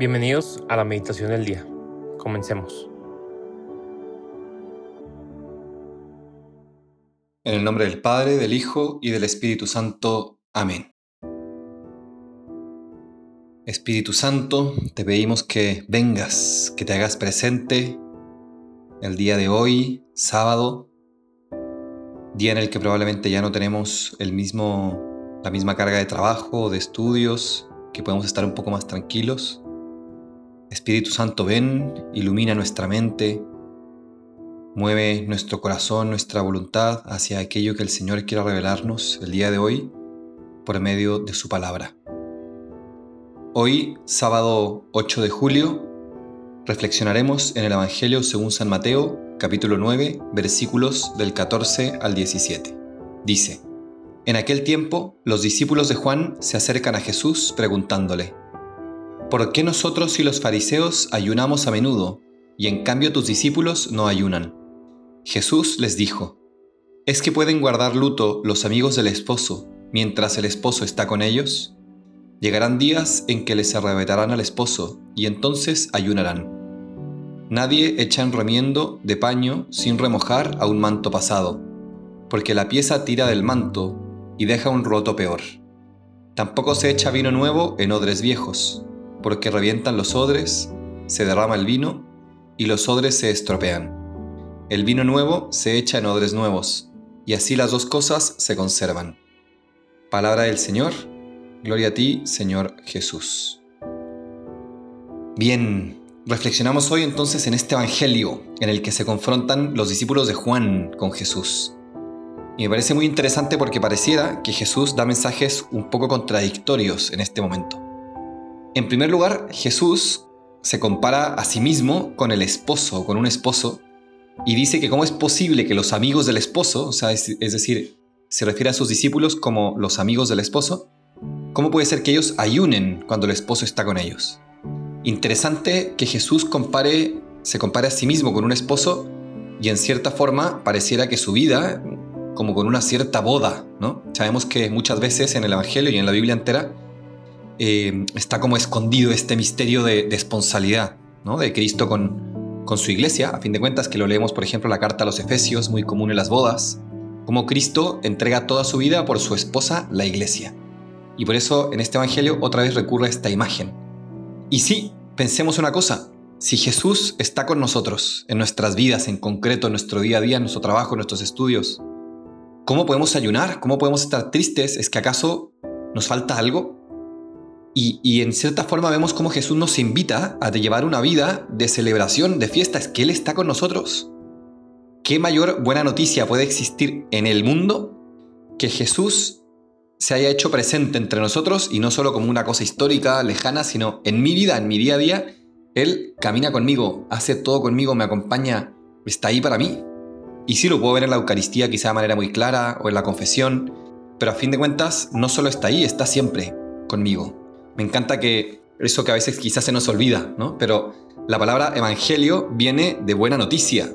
Bienvenidos a la meditación del día. Comencemos. En el nombre del Padre, del Hijo y del Espíritu Santo. Amén. Espíritu Santo, te pedimos que vengas, que te hagas presente el día de hoy, sábado, día en el que probablemente ya no tenemos el mismo, la misma carga de trabajo, de estudios, que podemos estar un poco más tranquilos. Espíritu Santo, ven, ilumina nuestra mente, mueve nuestro corazón, nuestra voluntad hacia aquello que el Señor quiera revelarnos el día de hoy por medio de su palabra. Hoy, sábado 8 de julio, reflexionaremos en el Evangelio según San Mateo, capítulo 9, versículos del 14 al 17. Dice, En aquel tiempo, los discípulos de Juan se acercan a Jesús preguntándole, ¿Por qué nosotros y los fariseos ayunamos a menudo, y en cambio tus discípulos no ayunan? Jesús les dijo, ¿es que pueden guardar luto los amigos del esposo mientras el esposo está con ellos? Llegarán días en que les arrebatarán al esposo, y entonces ayunarán. Nadie echa en remiendo de paño sin remojar a un manto pasado, porque la pieza tira del manto y deja un roto peor. Tampoco se echa vino nuevo en odres viejos, porque revientan los odres, se derrama el vino y los odres se estropean. El vino nuevo se echa en odres nuevos, y así las dos cosas se conservan. Palabra del Señor, gloria a ti, Señor Jesús. Bien, reflexionamos hoy entonces en este Evangelio en el que se confrontan los discípulos de Juan con Jesús. Y me parece muy interesante porque pareciera que Jesús da mensajes un poco contradictorios en este momento. En primer lugar, Jesús se compara a sí mismo con el esposo, con un esposo, y dice que cómo es posible que los amigos del esposo, o sea, es, decir, se refiere a sus discípulos como los amigos del esposo, cómo puede ser que ellos ayunen cuando el esposo está con ellos. Interesante que Jesús compare, se compare a sí mismo con un esposo y en cierta forma pareciera que su vida como con una cierta boda, ¿no? Sabemos que muchas veces en el Evangelio y en la Biblia entera eh, está como escondido este misterio de, de esponsalidad ¿no? de Cristo con, su iglesia, a fin de cuentas, que lo leemos, por ejemplo, la carta a los Efesios, muy común en las bodas, como Cristo entrega toda su vida por su esposa, la iglesia. Y por eso en este Evangelio otra vez recurre a esta imagen. Y sí, pensemos una cosa, si Jesús está con nosotros en nuestras vidas, en concreto en nuestro día a día, en nuestro trabajo, en nuestros estudios, ¿cómo podemos ayunar? ¿Cómo podemos estar tristes? ¿Es que acaso nos falta algo? Y, en cierta forma vemos cómo Jesús nos invita a llevar una vida de celebración, de fiesta, es que Él está con nosotros. ¿Qué mayor buena noticia puede existir en el mundo que Jesús se haya hecho presente entre nosotros y no solo como una cosa histórica, lejana, sino en mi vida, en mi día a día? Él camina conmigo, hace todo conmigo, me acompaña, está ahí para mí. Y sí lo puedo ver en la Eucaristía quizá de manera muy clara o en la confesión, pero a fin de cuentas no solo está ahí, está siempre conmigo. Me encanta que eso que a veces quizás se nos olvida, ¿no? Pero la palabra evangelio viene de buena noticia,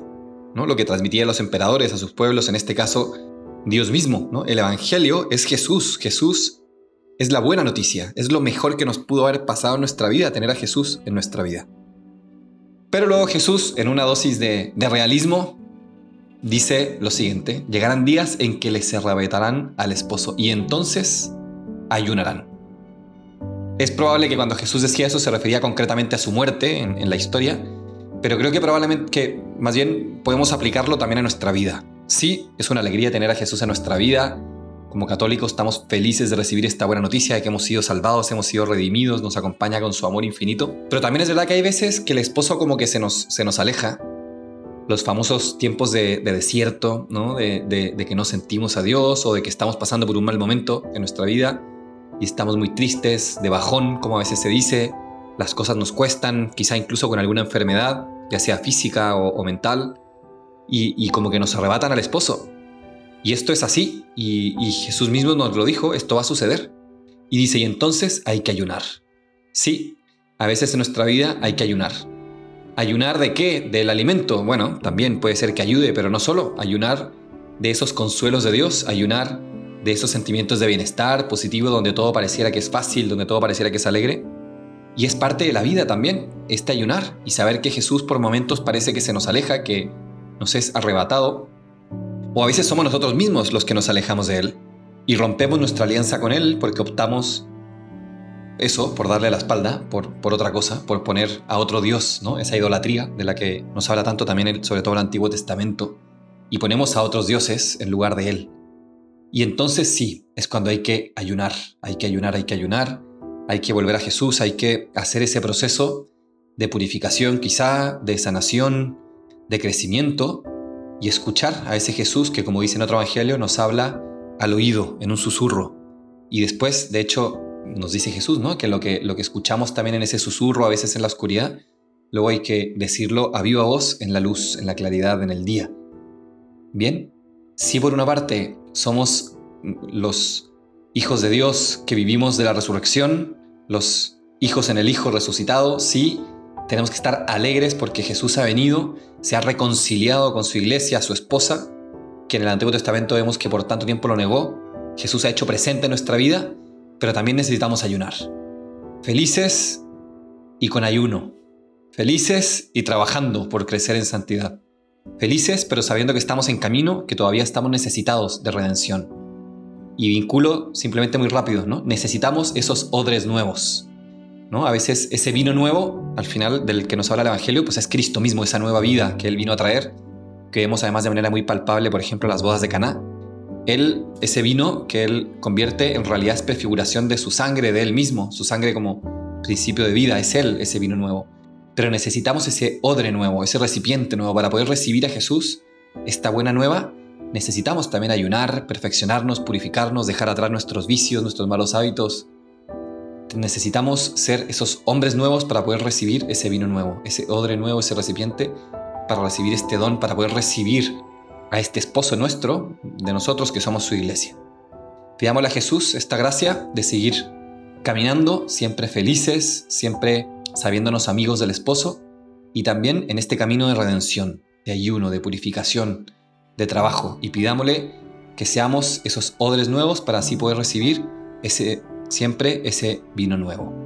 ¿no? Lo que transmitían los emperadores a sus pueblos, en este caso Dios mismo, ¿no? El evangelio es Jesús, Jesús es la buena noticia, es lo mejor que nos pudo haber pasado en nuestra vida, tener a Jesús en nuestra vida. Pero luego Jesús, en una dosis de, de realismo, dice lo siguiente, llegarán días en que les arrebatarán al esposo y entonces ayunarán. Es probable que cuando Jesús decía eso se refería concretamente a su muerte en, la historia, pero creo que probablemente que más bien podemos aplicarlo también a nuestra vida. Sí, es una alegría tener a Jesús en nuestra vida. Como católicos estamos felices de recibir esta buena noticia de que hemos sido salvados, hemos sido redimidos, nos acompaña con su amor infinito. Pero también es verdad que hay veces que el esposo como que se nos, se nos aleja. Los famosos tiempos de, desierto, ¿no? de, de que no sentimos a Dios o de que estamos pasando por un mal momento en nuestra vida y estamos muy tristes, de bajón, como a veces se dice, las cosas nos cuestan, quizá incluso con alguna enfermedad, ya sea física o, mental, y, como que nos arrebatan al esposo. Y esto es así, y, y Jesús mismo nos lo dijo, esto va a suceder. Y dice, y entonces hay que ayunar. Sí, a veces en nuestra vida hay que ayunar. ¿Ayunar de qué? Del alimento. Bueno, también puede ser que ayude, pero no solo. Ayunar de esos consuelos de Dios, ayunar de esos sentimientos de bienestar positivo donde todo pareciera que es fácil, donde todo pareciera que es alegre. Y es parte de la vida también, este ayunar y saber que Jesús por momentos parece que se nos aleja, que nos es arrebatado, o a veces somos nosotros mismos los que nos alejamos de Él y rompemos nuestra alianza con Él porque optamos eso, por darle la espalda, por, por otra cosa, por poner a otro Dios, ¿no? esa idolatría de la que nos habla tanto también, sobre todo el Antiguo Testamento, y ponemos a otros dioses en lugar de Él. Y entonces sí, es cuando hay que ayunar, hay que ayunar, hay que ayunar, hay que volver a Jesús, hay que hacer ese proceso de purificación quizá, de sanación, de crecimiento, y escuchar a ese Jesús que, como dice en otro evangelio, nos habla al oído, en un susurro. Y después, de hecho, nos dice Jesús, ¿no? Que lo que, lo que escuchamos también en ese susurro, a veces en la oscuridad, luego hay que decirlo a viva voz en la luz, en la claridad, en el día. Bien, si por una parte somos los hijos de Dios que vivimos de la resurrección, los hijos en el Hijo resucitado, sí, tenemos que estar alegres porque Jesús ha venido, se ha reconciliado con su iglesia, su esposa, que en el Antiguo Testamento vemos que por tanto tiempo lo negó. Jesús ha hecho presente en nuestra vida, pero también necesitamos ayunar. Felices y con ayuno. Felices y trabajando por crecer en santidad. Felices pero sabiendo que estamos en camino, que todavía estamos necesitados de redención. Y vinculo simplemente muy rápido, ¿no? Necesitamos esos odres nuevos. ¿no? A veces ese vino nuevo, al final del que nos habla el Evangelio, pues es Cristo mismo, esa nueva vida que Él vino a traer, que vemos además de manera muy palpable, por ejemplo, las bodas de Caná. Él, ese vino que Él convierte en realidad es prefiguración de su sangre, de Él mismo, su sangre como principio de vida, es Él ese vino nuevo. Pero necesitamos ese odre nuevo, ese recipiente nuevo para poder recibir a Jesús, esta buena nueva. Necesitamos también ayunar, perfeccionarnos, purificarnos, dejar atrás nuestros vicios, nuestros malos hábitos, necesitamos ser esos hombres nuevos para poder recibir ese vino nuevo, ese odre nuevo, ese recipiente, para recibir este don, para poder recibir a este esposo nuestro, de nosotros que somos su iglesia. Pidámosle a Jesús esta gracia de seguir caminando, siempre felices, siempre sabiéndonos amigos del esposo, y también en este camino de redención, de ayuno, de purificación, de trabajo, y pidámosle que seamos esos odres nuevos para así poder recibir ese siempre ese vino nuevo.